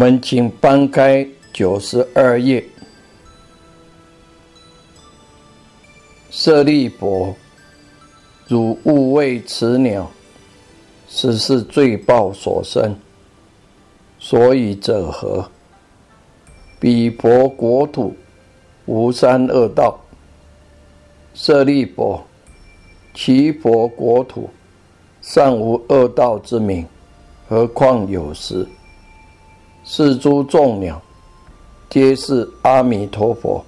我们请翻开九十二页。舍利弗，汝勿为此鸟，实是罪报所生。所以者何？彼佛国土无三恶道。舍利弗，其佛国土尚无恶道之名，何况有时？是诸众鸟，皆是阿弥陀佛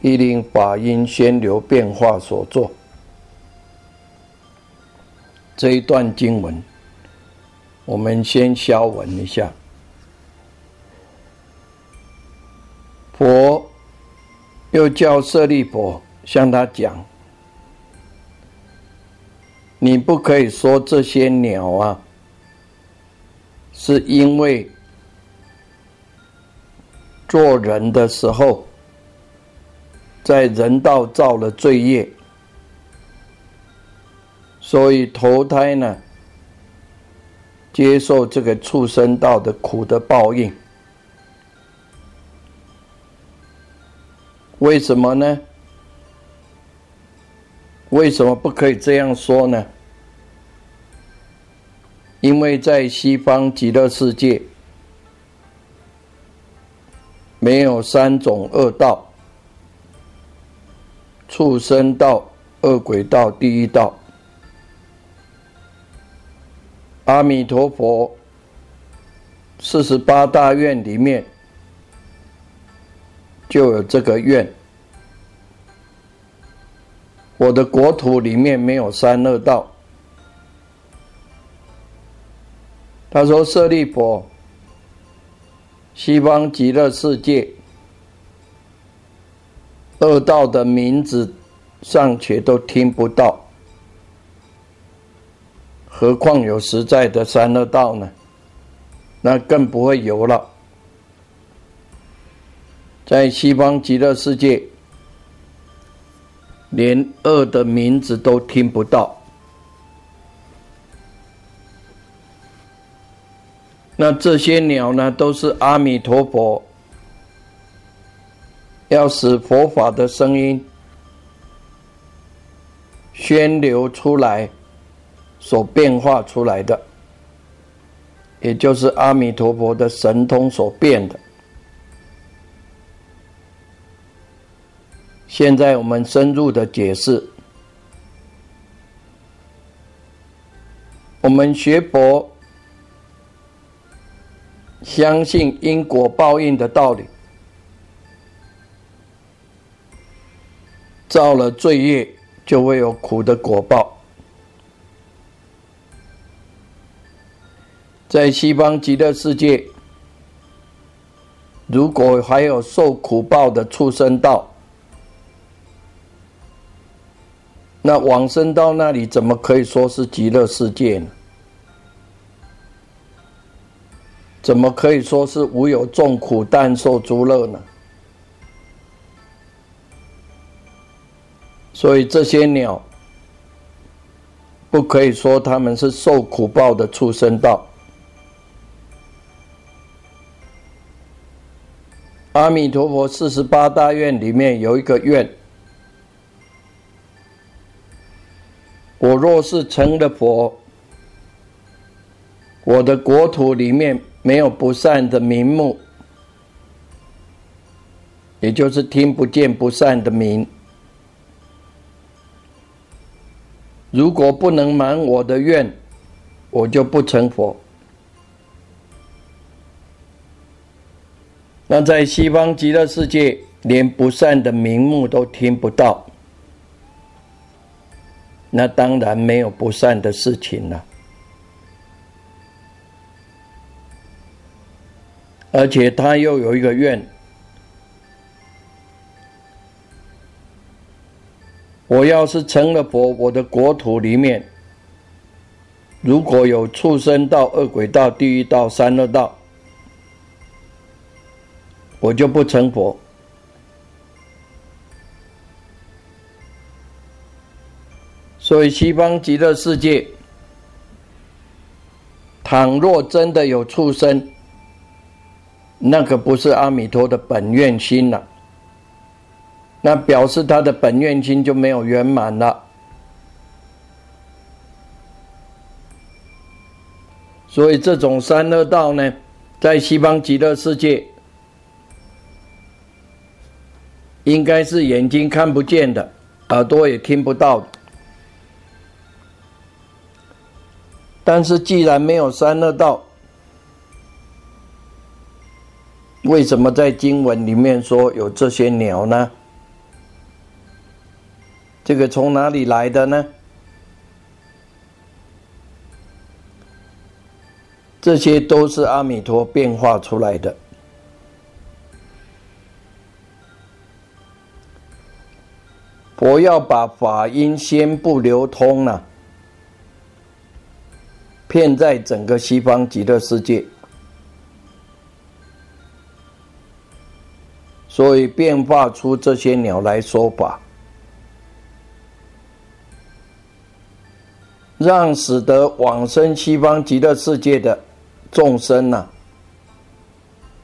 一令法音宣流变化所作。这一段经文，我们先消文一下。佛又叫舍利佛向他讲：“你不可以说这些鸟啊，是因为。”做人的时候，在人道造了罪业，所以投胎呢，接受这个畜生道的苦的报应。为什么呢？为什么不可以这样说呢？因为在西方极乐世界。没有三种恶道：畜生道、恶鬼道、地狱道。阿弥陀佛，四十八大愿里面就有这个愿。我的国土里面没有三恶道。他说：“舍利佛。”西方极乐世界恶道的名字尚且都听不到，何况有实在的三恶道呢？那更不会有了。在西方极乐世界，连恶的名字都听不到。那这些鸟呢，都是阿弥陀佛要使佛法的声音宣流出来所变化出来的，也就是阿弥陀佛的神通所变的。现在我们深入的解释，我们学佛。相信因果报应的道理，造了罪业就会有苦的果报。在西方极乐世界，如果还有受苦报的畜生道，那往生到那里怎么可以说是极乐世界呢？怎么可以说是无有众苦，但受诸乐呢？所以这些鸟，不可以说他们是受苦报的畜生道，阿弥陀佛四十八大愿里面有一个愿，我若是成了佛，我的国土里面没有不善的名目，也就是听不见不善的名。如果不能满我的愿，我就不成佛。那在西方极乐世界，连不善的名目都听不到，那当然没有不善的事情了。而且他又有一个愿。我要是成了佛，我的国土里面如果有畜生道、恶鬼道、地狱道、三恶道，我就不成佛。所以西方极乐世界，倘若真的有畜生，那可不是阿弥陀的本愿心了。那表示他的本愿心就没有圆满了，所以这种三恶道呢，在西方极乐世界，应该是眼睛看不见的，耳朵也听不到的。但是既然没有三恶道，为什么在经文里面说有这些鸟呢？这个从哪里来的呢？这些都是阿弥陀变化出来的。佛要把法音先不流通了，骗在整个西方极乐世界，所以变化出这些鸟来说法。让使得往生西方极乐世界的众生呐，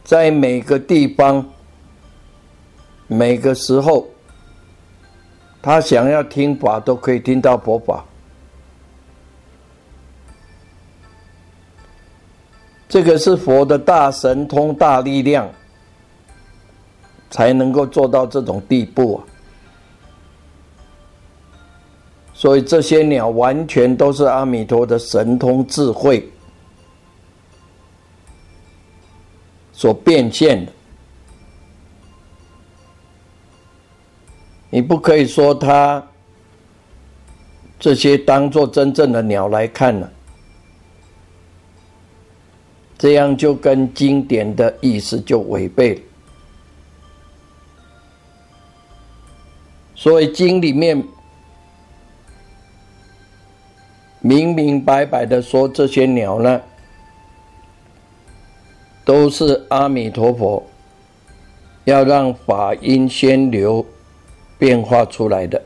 在每个地方、每个时候，他想要听法，都可以听到佛法。这个是佛的大神通、大力量，才能够做到这种地步啊。所以这些鸟完全都是阿弥陀的神通智慧所变现的，你不可以说它这些当做真正的鸟来看了，这样就跟经典的意思就违背了。所以经里面。明明白白的说，这些鸟呢，都是阿弥陀佛要让法音先流变化出来的。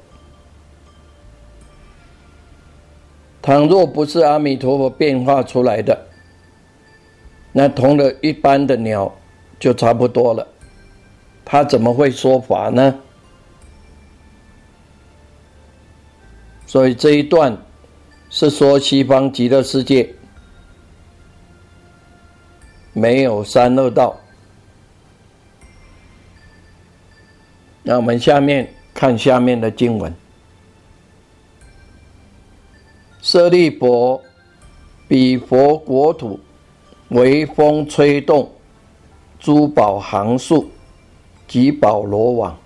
倘若不是阿弥陀佛变化出来的，那同了一般的鸟就差不多了。他怎么会说法呢？所以这一段。是说西方极乐世界没有三恶道。那我们下面看下面的经文：舍利佛，彼佛国土，微风吹动，珠宝行树，及宝罗网，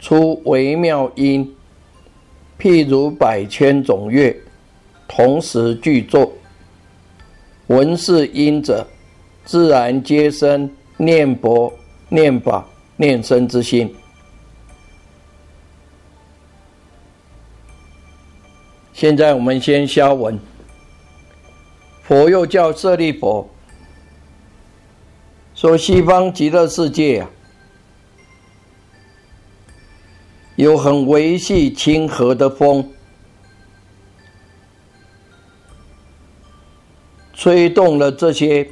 出微妙音。譬如百千种乐，同时具作，闻是音者，自然皆生念佛、念法、念僧之心。现在我们先消文。佛又叫舍利佛，说西方极乐世界啊。有很维系亲和的风，吹动了这些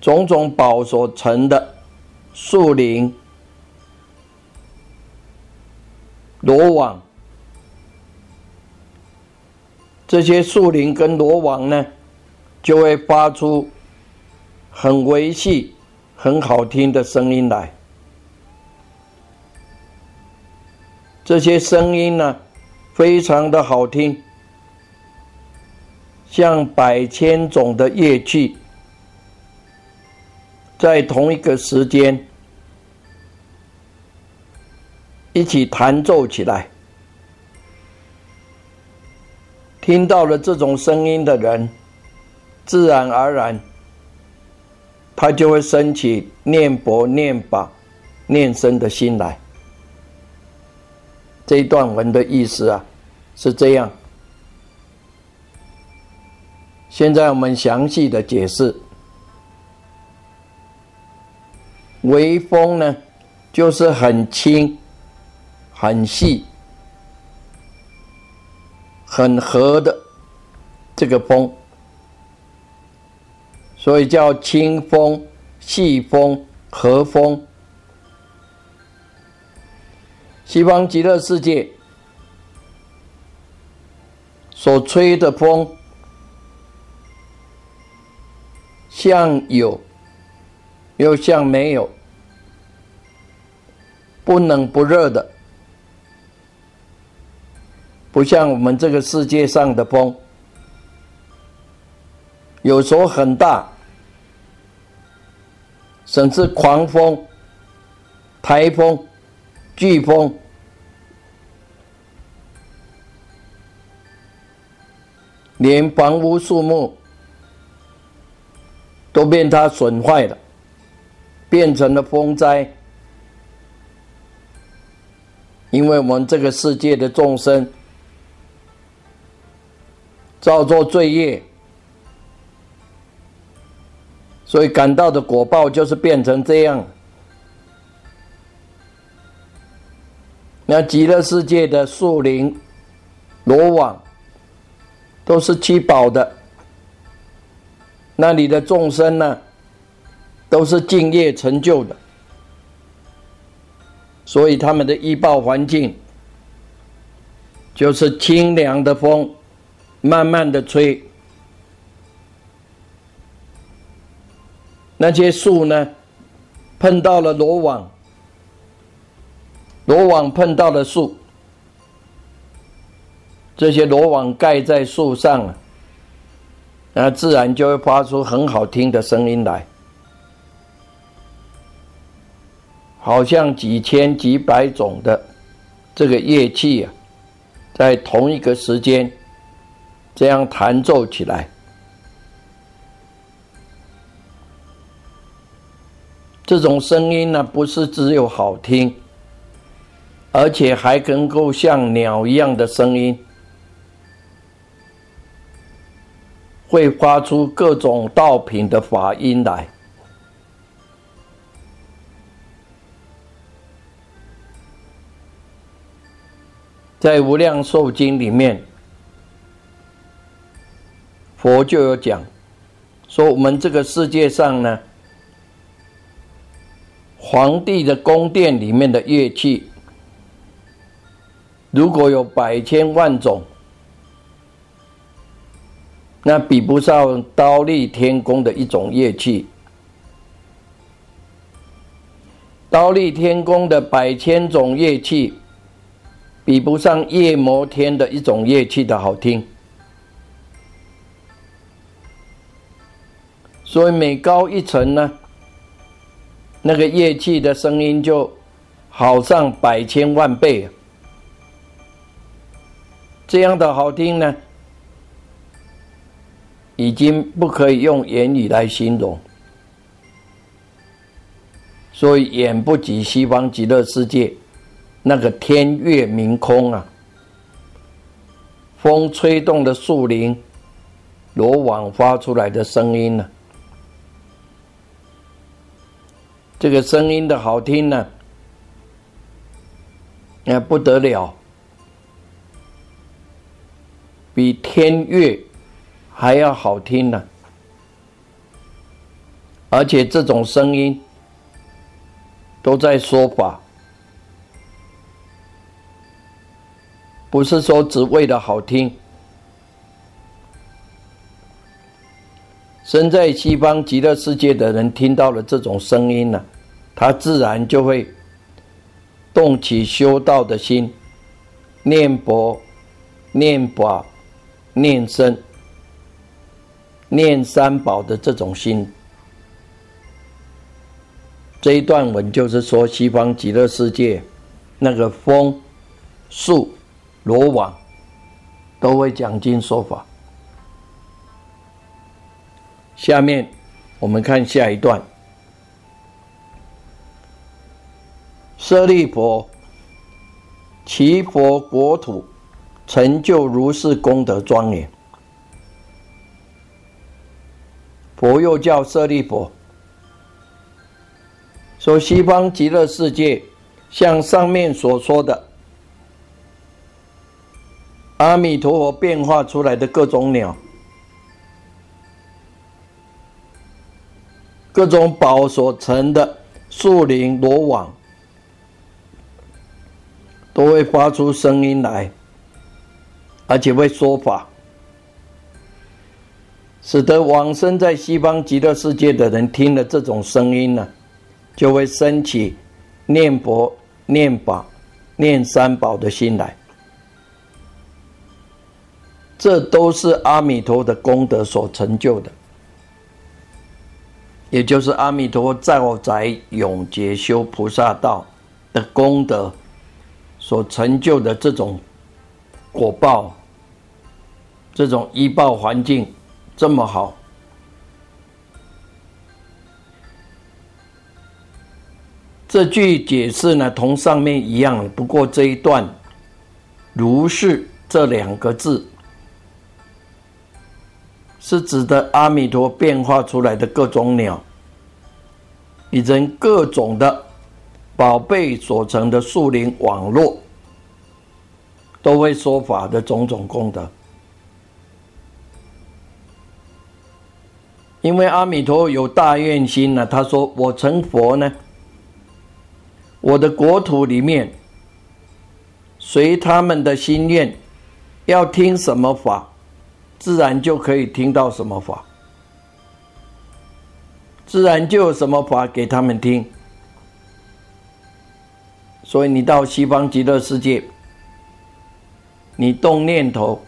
种种宝所成的树林、罗网，这些树林跟罗网呢，就会发出很维细、很好听的声音来。这些声音呢，非常的好听，像百千种的乐器，在同一个时间一起弹奏起来。听到了这种声音的人，自然而然，他就会升起念佛、念法、念僧的心来。这一段文的意思啊，是这样。现在我们详细的解释，微风呢，就是很轻、很细、很和的这个风，所以叫清风、细风、和风。西方极乐世界所吹的风，像有，又像没有，不冷不热的，不像我们这个世界上的风，有时候很大，甚至狂风、台风。飓风，连房屋树木都被它损坏了，变成了风灾。因为我们这个世界的众生造作罪业，所以感到的果报就是变成这样。那极乐世界的树林、罗网，都是七宝的。那里的众生呢，都是敬业成就的，所以他们的医报环境，就是清凉的风，慢慢的吹。那些树呢，碰到了罗网。罗网碰到了树，这些罗网盖在树上，那自然就会发出很好听的声音来，好像几千几百种的这个乐器啊，在同一个时间这样弹奏起来，这种声音呢，不是只有好听。而且还能够像鸟一样的声音，会发出各种道品的法音来。在《无量寿经》里面，佛就有讲，说我们这个世界上呢，皇帝的宫殿里面的乐器。如果有百千万种，那比不上刀立天宫的一种乐器。刀立天宫的百千种乐器，比不上夜摩天的一种乐器的好听。所以每高一层呢，那个乐器的声音就好上百千万倍。这样的好听呢，已经不可以用言语来形容，所以远不及西方极乐世界那个天月明空啊，风吹动的树林、罗网发出来的声音呢，这个声音的好听呢，那不得了。比天乐还要好听呢，而且这种声音都在说法，不是说只为了好听。身在西方极乐世界的人听到了这种声音呢，他自然就会动起修道的心，念佛、念法、念僧、念三宝的这种心。这一段文就是说，西方极乐世界那个风、树、罗网都会讲经说法。下面我们看下一段。舍利佛，其佛国土成就如是功德庄严。佛又叫舍利佛，说西方极乐世界像上面所说的，阿弥陀佛变化出来的各种鸟。各种宝所成的树林罗网，都会发出声音来，而且会说法，使得往生在西方极乐世界的人听了这种声音呢，就会升起念佛、念法、念三宝的心来。这都是阿弥陀的功德所成就的。也就是阿弥陀在我在永劫修菩萨道的功德所成就的这种果报，这种医报环境这么好。这句解释呢，同上面一样，不过这一段“如是”这两个字，是指的阿弥陀变化出来的各种鸟。以成各种的宝贝所成的树林网络，都会说法的种种功德。因为阿弥陀有大愿心呢，他说：“我成佛呢，我的国土里面，随他们的心愿，要听什么法，自然就可以听到什么法。”自然就有什么法给他们听，所以你到西方极乐世界，你动念头，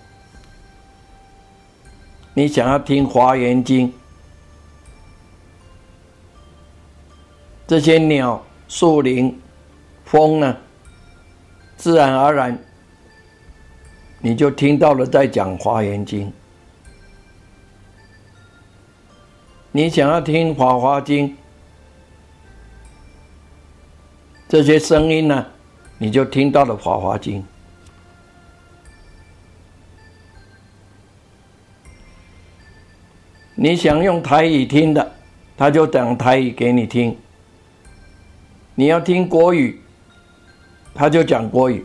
你想要听《华严经》，这些鸟、树林、风呢，自然而然，你就听到了在讲《华严经》。你想要听《法华经》这些声音呢，你就听到了《法华经》。你想用台语听的，他就讲台语给你听；你要听国语，他就讲国语；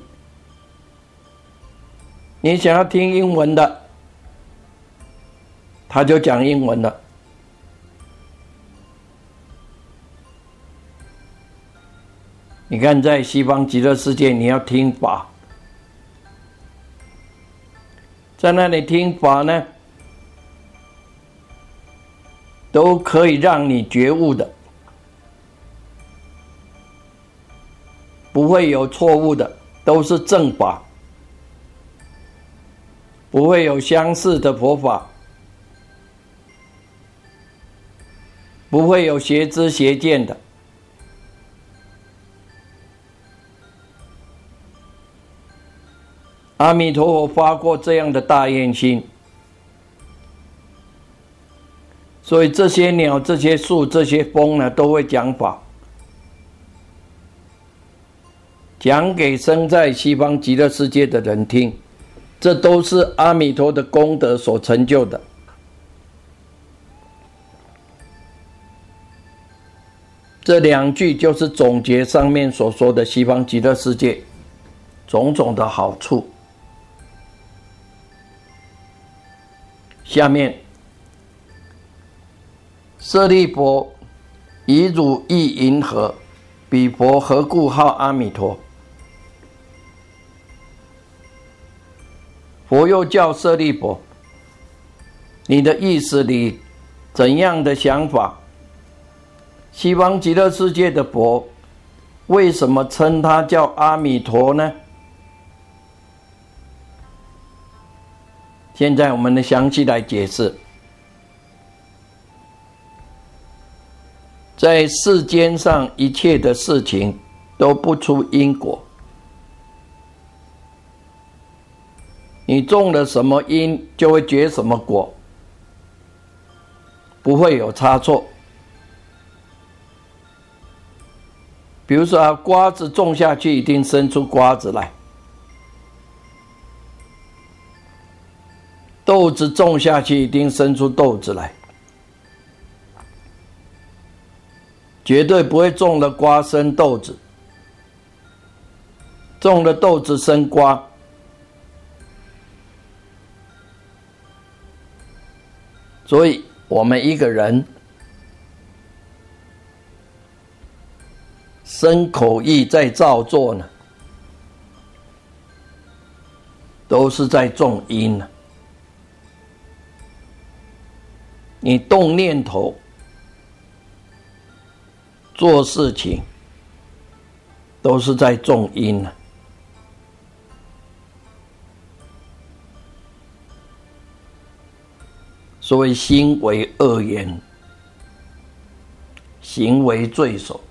你想要听英文的，他就讲英文的。你看，在西方极乐世界，你要听法，在那里听法呢，都可以让你觉悟的，不会有错误的，都是正法，不会有相似的佛法，不会有邪知邪见的。阿弥陀佛发过这样的大愿心，所以这些鸟、这些树、这些风呢，都会讲法，讲给生在西方极乐世界的人听。这都是阿弥陀的功德所成就的。这两句就是总结上面所说的西方极乐世界种种的好处。下面，舍利弗，以汝意银河，彼佛何故号阿弥陀？佛又叫舍利弗，你的意识里怎样的想法？西方极乐世界的佛为什么称他叫阿弥陀呢？现在我们来详细来解释，在世间上一切的事情都不出因果，你种了什么因，就会结什么果，不会有差错。比如说啊，瓜子种下去，一定生出瓜子来。豆子种下去，一定生出豆子来，绝对不会种了瓜生豆子，种了豆子生瓜。所以，我们一个人生口意在造作呢，都是在种因呢。你动念头、做事情，都是在种因呢。所谓心为恶言，行为罪首。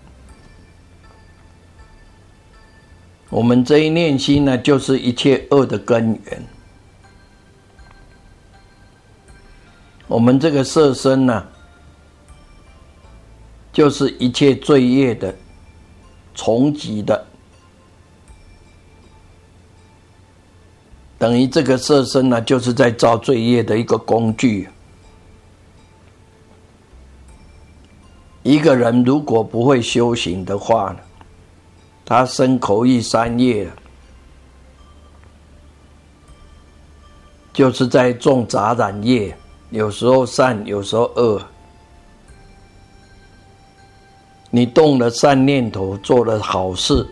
我们这一念心呢，就是一切恶的根源。我们这个色身呢，就是一切罪业的重集的，等于这个色身呢，就是在造罪业的一个工具。一个人如果不会修行的话呢，他身口意三业，就是在种杂染业。有时候善，有时候恶。你动了善念头，做了好事，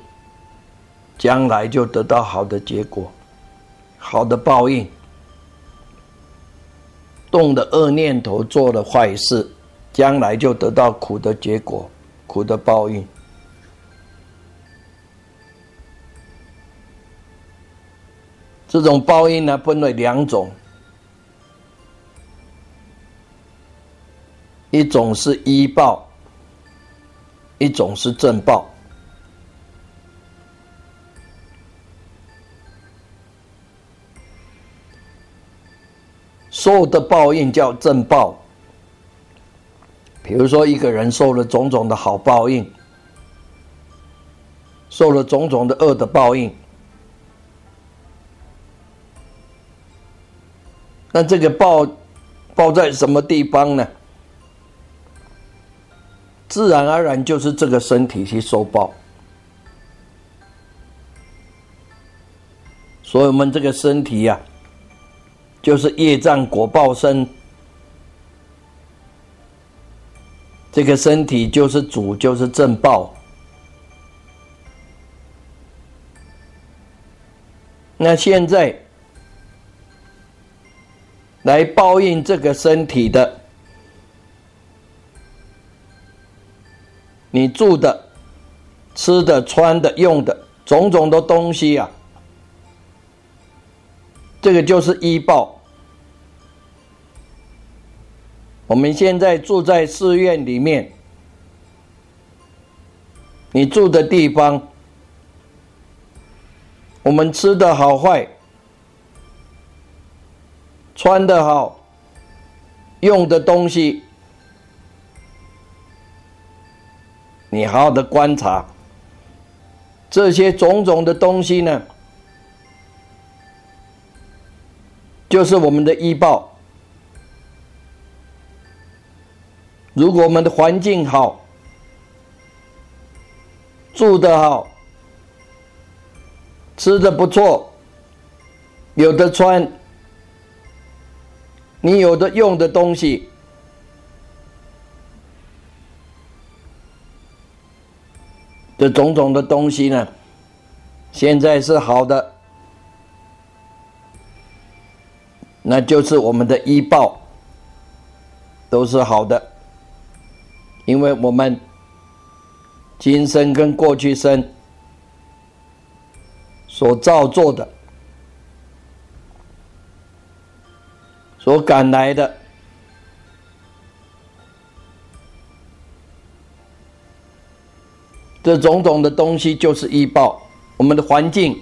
将来就得到好的结果，好的报应；动的恶念头，做了坏事，将来就得到苦的结果，苦的报应。这种报应呢，分为两种。一种是医报，一种是正报。受的报应叫正报。比如说，一个人受了种种的好报应，受了种种的恶的报应，那这个报报在什么地方呢？自然而然就是这个身体去受报，所以我们这个身体呀，就是业障果报身，这个身体就是主，就是正报。那现在来报应这个身体的。你住的、吃的、穿的、用的种种的东西啊，这个就是医报。我们现在住在寺院里面，你住的地方，我们吃的好坏，穿的好，用的东西。你好好的观察这些种种的东西呢，就是我们的医报。如果我们的环境好，住的好，吃的不错，有的穿，你有的用的东西。这种种的东西呢，现在是好的，那就是我们的医报都是好的，因为我们今生跟过去生所造作的、所赶来的。这种种的东西就是医报，我们的环境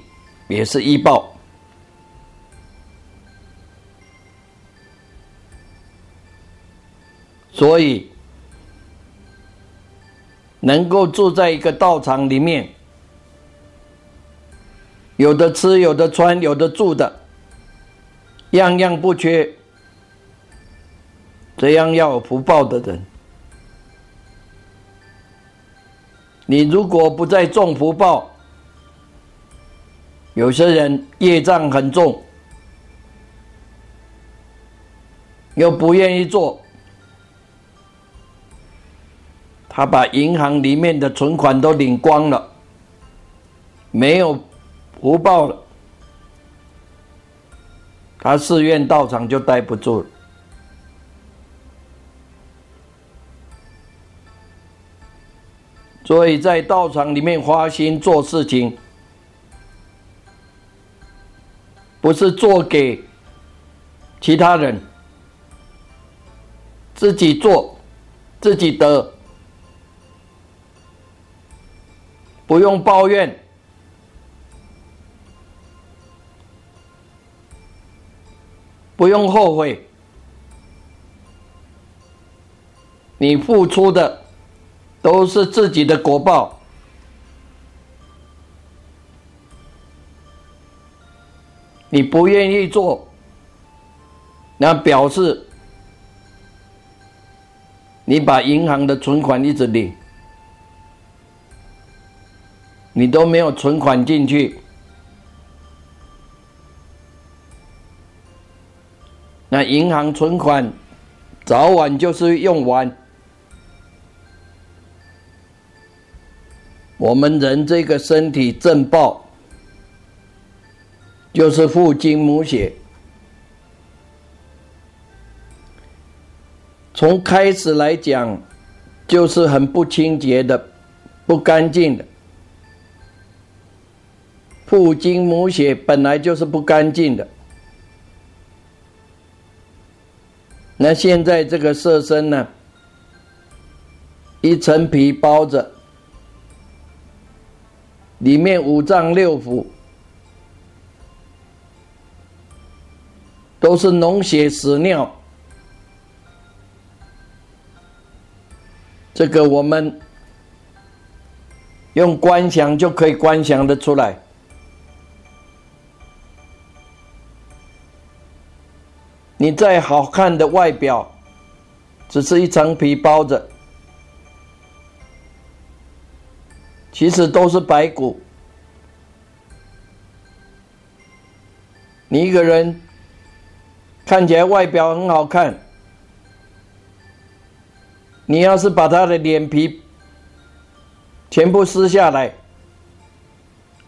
也是医报，所以能够住在一个道场里面，有的吃，有的穿，有的住的，样样不缺，这样要有福报的人。你如果不再种福报，有些人业障很重，又不愿意做，他把银行里面的存款都领光了，没有福报了，他寺院道场就待不住了。所以在道场里面花心做事情，不是做给其他人，自己做，自己得，不用抱怨，不用后悔，你付出的。都是自己的果报，你不愿意做，那表示你把银行的存款一直领，你都没有存款进去，那银行存款早晚就是用完。我们人这个身体正报，就是父精母血，从开始来讲，就是很不清洁的、不干净的。父精母血本来就是不干净的，那现在这个色身呢，一层皮包着。里面五脏六腑都是脓血屎尿，这个我们用观想就可以观想的出来。你再好看的外表，只是一层皮包着。其实都是白骨。你一个人看起来外表很好看，你要是把他的脸皮全部撕下来，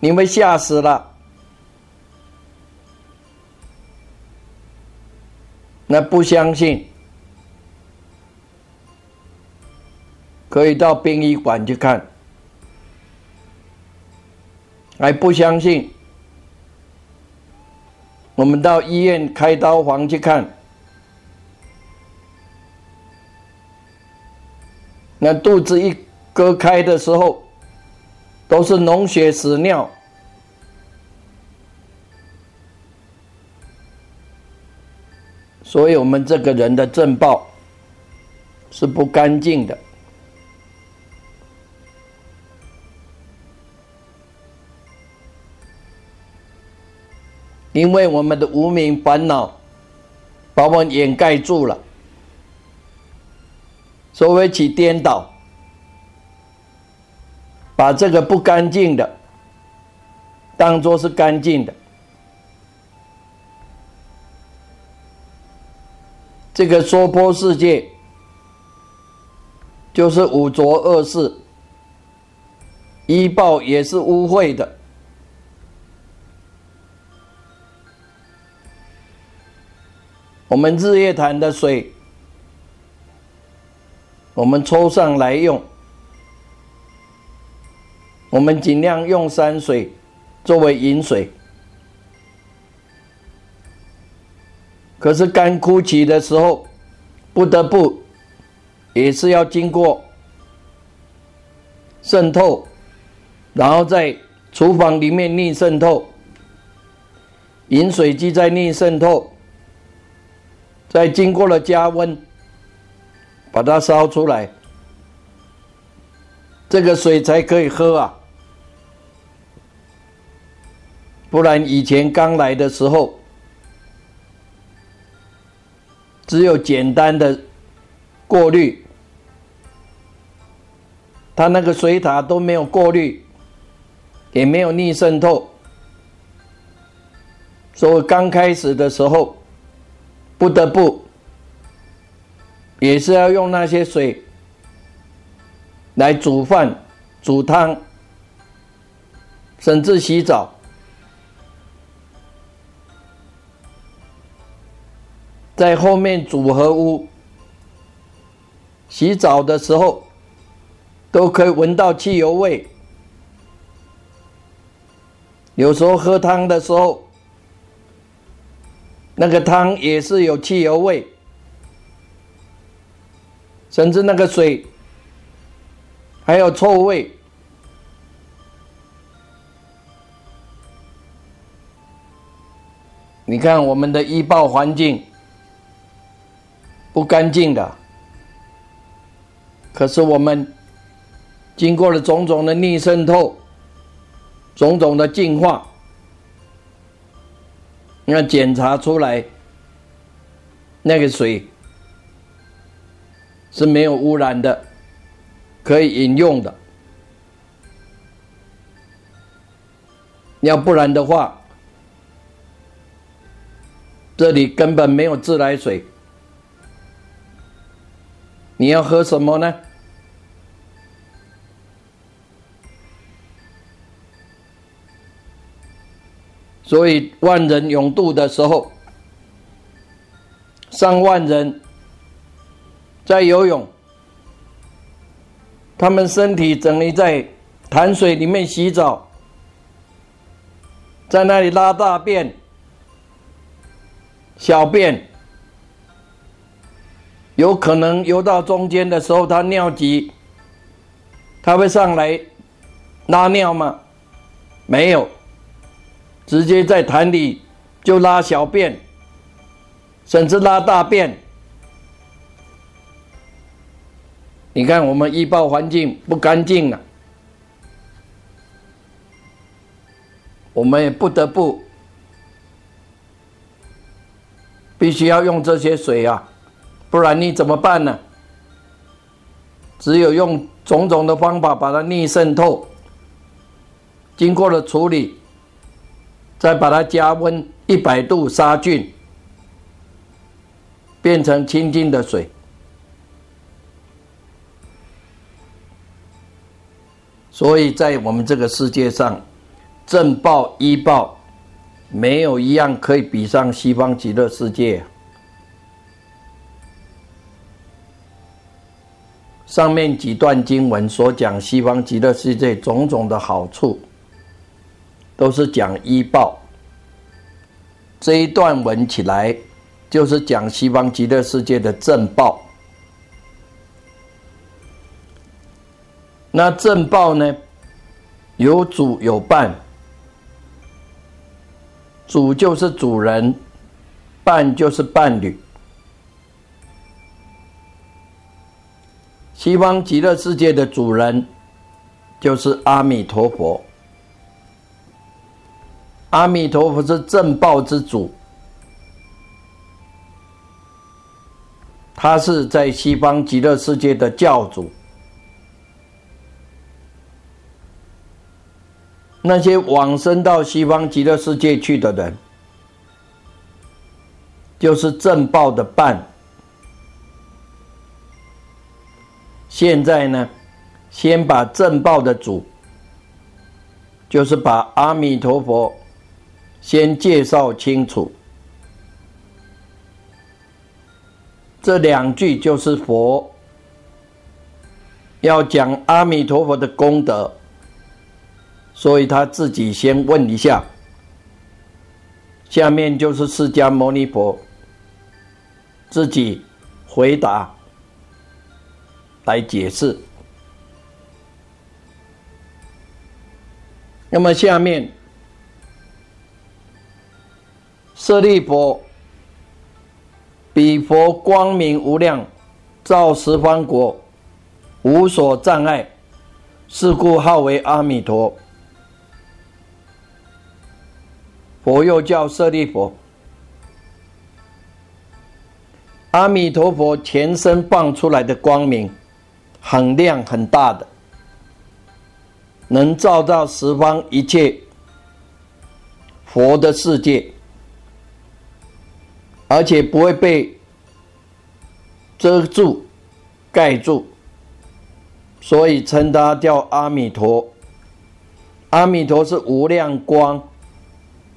你会吓死了。那不相信，可以到殡仪馆去看。还不相信？我们到医院开刀房去看，那肚子一割开的时候，都是脓血屎尿，所以我们这个人的正报是不干净的。因为我们的无名烦恼把我们掩盖住了，所谓起颠倒，把这个不干净的当做是干净的，这个娑婆世界就是五浊恶世，医报也是污秽的。我们日月潭的水，我们抽上来用，我们尽量用山水作为饮水。可是干枯期的时候，不得不也是要经过渗透，然后在厨房里面逆渗透，饮水机在逆渗透。再经过了加温，把它烧出来，这个水才可以喝啊！不然以前刚来的时候，只有简单的过滤，它那个水塔都没有过滤，也没有逆渗透，所以刚开始的时候。不得不，也是要用那些水来煮饭、煮汤，甚至洗澡。在后面组合屋洗澡的时候，都可以闻到汽油味。有时候喝汤的时候。那个汤也是有汽油味，甚至那个水还有臭味。你看我们的医报环境不干净的，可是我们经过了种种的逆渗透、种种的净化。那检查出来，那个水是没有污染的，可以饮用的。要不然的话，这里根本没有自来水。你要喝什么呢？所以万人涌渡的时候，上万人在游泳，他们身体整于在潭水里面洗澡，在那里拉大便、小便，有可能游到中间的时候，他尿急，他会上来拉尿吗？没有。直接在潭里就拉小便，甚至拉大便。你看我们医报环境不干净啊，我们也不得不必须要用这些水啊，不然你怎么办呢？只有用种种的方法把它逆渗透，经过了处理。再把它加温一百度杀菌，变成清净的水。所以在我们这个世界上，正报医报，没有一样可以比上西方极乐世界。上面几段经文所讲西方极乐世界种种的好处。都是讲医报，这一段文起来就是讲西方极乐世界的正报。那正报呢，有主有伴，主就是主人，伴就是伴侣。西方极乐世界的主人就是阿弥陀佛。阿弥陀佛是正报之主，他是在西方极乐世界的教主。那些往生到西方极乐世界去的人，就是正报的伴。现在呢，先把正报的主就是把阿弥陀佛先介绍清楚。这两句就是佛要讲阿弥陀佛的功德，所以他自己先问一下。下面就是释迦牟尼佛自己回答来解释。那么下面，舍利佛彼佛光明无量，照十方国，无所障碍，是故号为阿弥陀。佛又叫舍利佛，阿弥陀佛全身放出来的光明很亮很大的，能照到十方一切佛的世界，而且不会被遮住、盖住，所以称他叫阿弥陀。阿弥陀是无量光。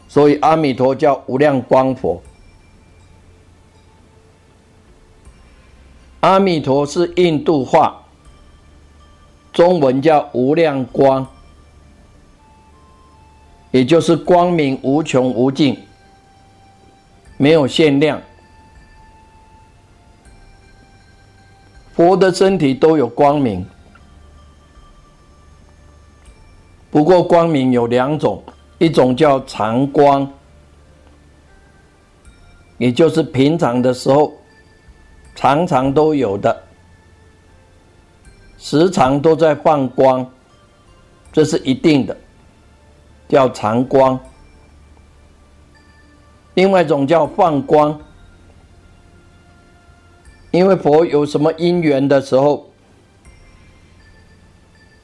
所以阿弥陀叫无量光佛，阿弥陀是印度话，中文叫无量光，也就是光明无穷无尽，没有限量。佛的身体都有光明，不过光明有两种。一种叫常光，也就是平常的时候常常都有的，时常都在放光，这是一定的，叫常光。另外一种叫放光，因为佛有什么因缘的时候，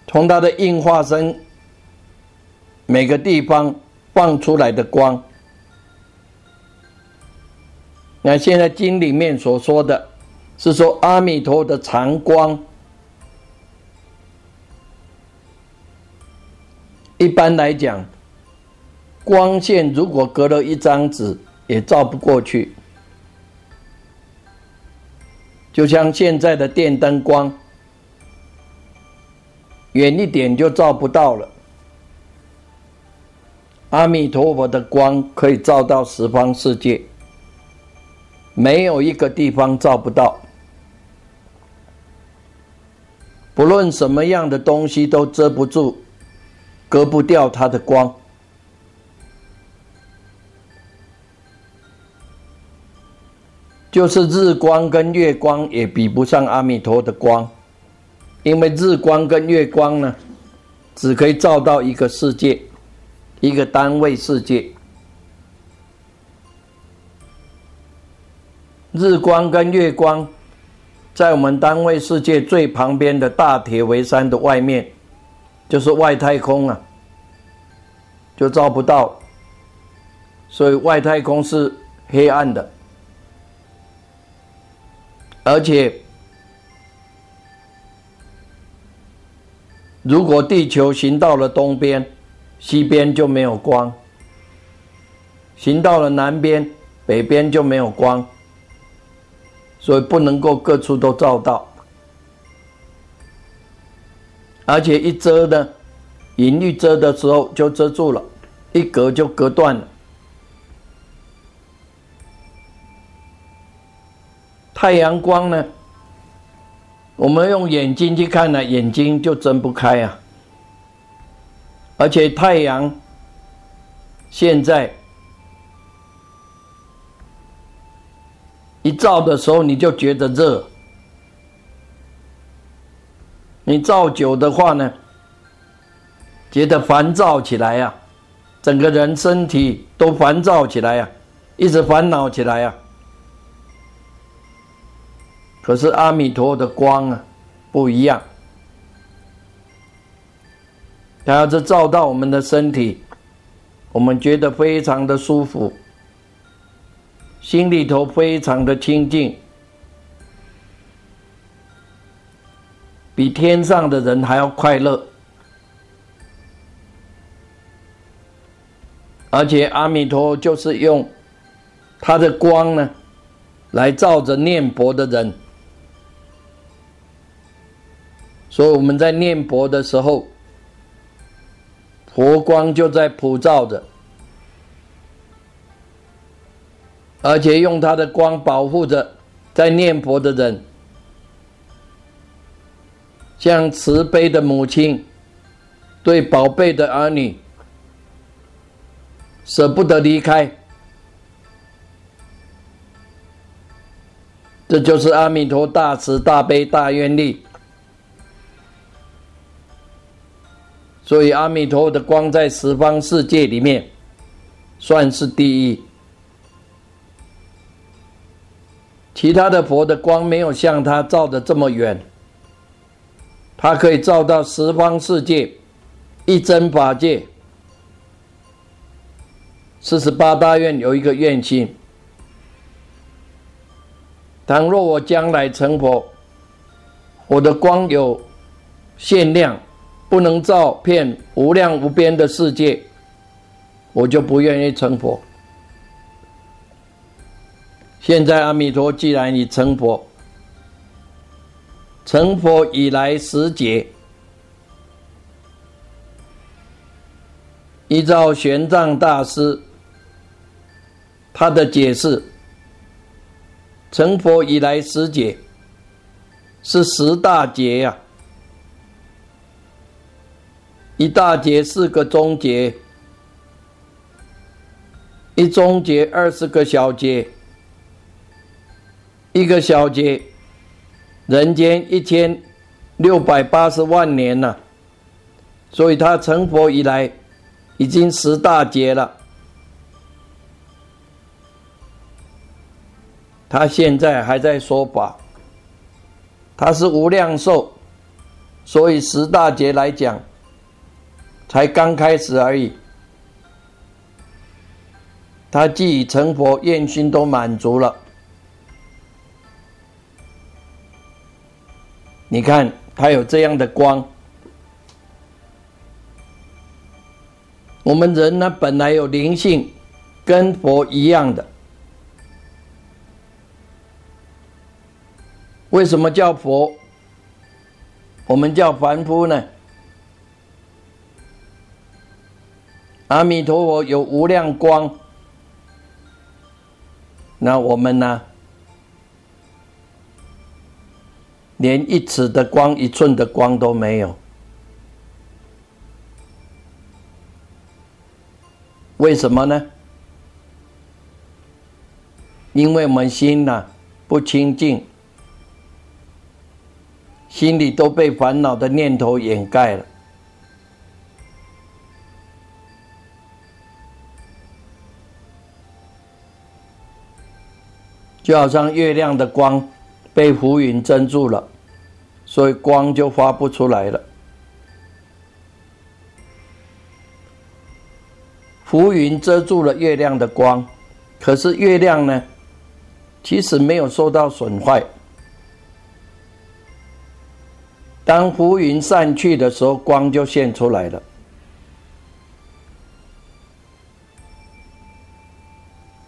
从他的应化身。每个地方放出来的光，那现在经里面所说的，是说阿弥陀的长光。一般来讲，光线如果隔了一张纸，也照不过去。就像现在的电灯光，远一点就照不到了。阿弥陀佛的光可以照到十方世界，没有一个地方照不到。不论什么样的东西都遮不住、隔不掉它的光。就是日光跟月光也比不上阿弥陀的光，因为日光跟月光呢，只可以照到一个世界。一个单位世界，日光跟月光，在我们单位世界最旁边的大铁围山的外面，就是外太空啊，就照不到，所以外太空是黑暗的，而且，如果地球行到了东边。西边就没有光，行到了南边、北边就没有光，所以不能够各处都照到，而且一遮呢，引力遮的时候就遮住了，一隔就隔断了。太阳光呢，我们用眼睛去看呢，眼睛就睁不开啊。而且太阳现在一照的时候，你就觉得热。你照久的话呢，觉得烦躁起来呀，整个人身体都烦躁起来呀，一直烦恼起来呀。可是阿弥陀的光啊，不一样。它要是照到我们的身体，我们觉得非常的舒服，心里头非常的清净，比天上的人还要快乐。而且阿弥陀就是用他的光呢，来照着念佛的人。所以我们在念佛的时候，佛光就在普照着，而且用他的光保护着在念佛的人，像慈悲的母亲对宝贝的儿女舍不得离开，这就是阿弥陀大慈大悲大愿力。所以阿弥陀的光在十方世界里面算是第一，其他的佛的光没有像他照的这么远，他可以照到十方世界一真法界。四十八大愿有一个愿心，倘若我将来成佛，我的光有限量。不能照遍无量无边的世界，我就不愿意成佛。现在阿弥陀既然已成佛，成佛以来十劫，依照玄奘大师他的解释，成佛以来十劫是十大劫呀。一大劫四个中劫，一中劫二十个小节，一个小节，人间一千六百八十万年了，所以他成佛以来已经十大劫了，他现在还在说法，他是无量寿，所以十大劫来讲。才刚开始而已，他既已成佛，愿心都满足了。你看他有这样的光，我们人呢本来有灵性，跟佛一样的，为什么叫佛？我们叫凡夫呢？阿弥陀佛有无量光，那我们呢？连一尺的光、一寸的光都没有，为什么呢？因为我们心呢不清净，心里都被烦恼的念头掩盖了。就好像月亮的光被浮云遮住了，所以光就发不出来了。浮云遮住了月亮的光，可是月亮呢，其实没有受到损坏。当浮云散去的时候，光就现出来了。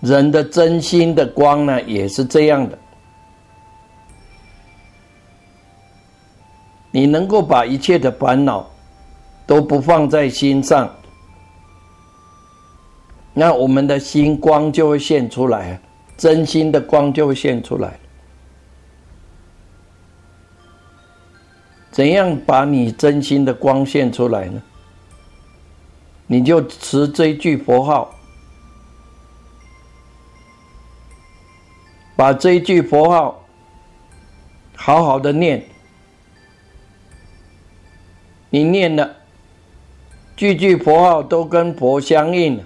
人的真心的光呢，也是这样的。你能够把一切的烦恼都不放在心上，那我们的心光就会现出来，真心的光就会现出来。怎样把你真心的光现出来呢？你就持这一句佛号。把这一句佛号好好的念，你念了，句句佛号都跟佛相应，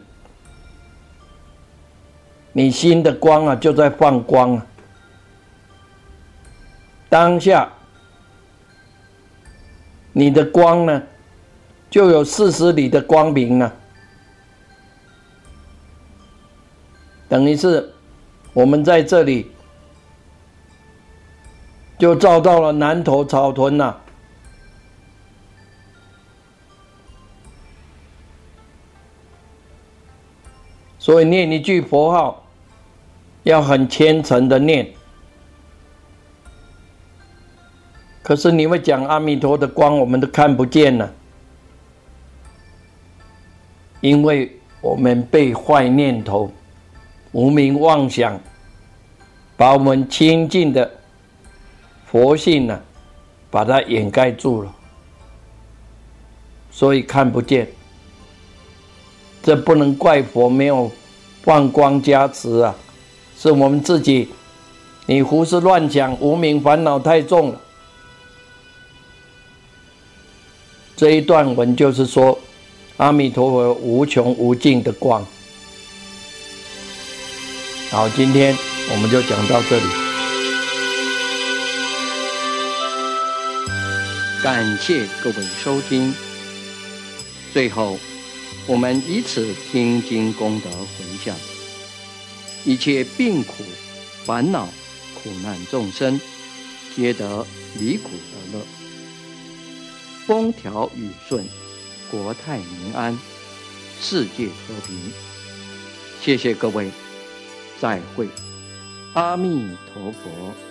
你心的光啊就在放光啊，当下你的光呢就有四十里的光明了，等于是。我们在这里就照到了南头草屯呐。所以念一句佛号，要很虔诚的念。可是你会讲阿弥陀的光，我们都看不见了，因为我们被坏念头、无名妄想，把我们清净的佛性呢，把它掩盖住了，所以看不见。这不能怪佛没有放光加持啊，是我们自己，你胡思乱想，无名烦恼太重了。这一段文就是说，阿弥陀佛无穷无尽的光。好，今天我们就讲到这里。感谢各位收听。最后，我们以此听经功德回向，一切病苦、烦恼、苦难众生，皆得离苦得乐。风调雨顺，国泰民安，世界和平。谢谢各位，再会，阿弥陀佛。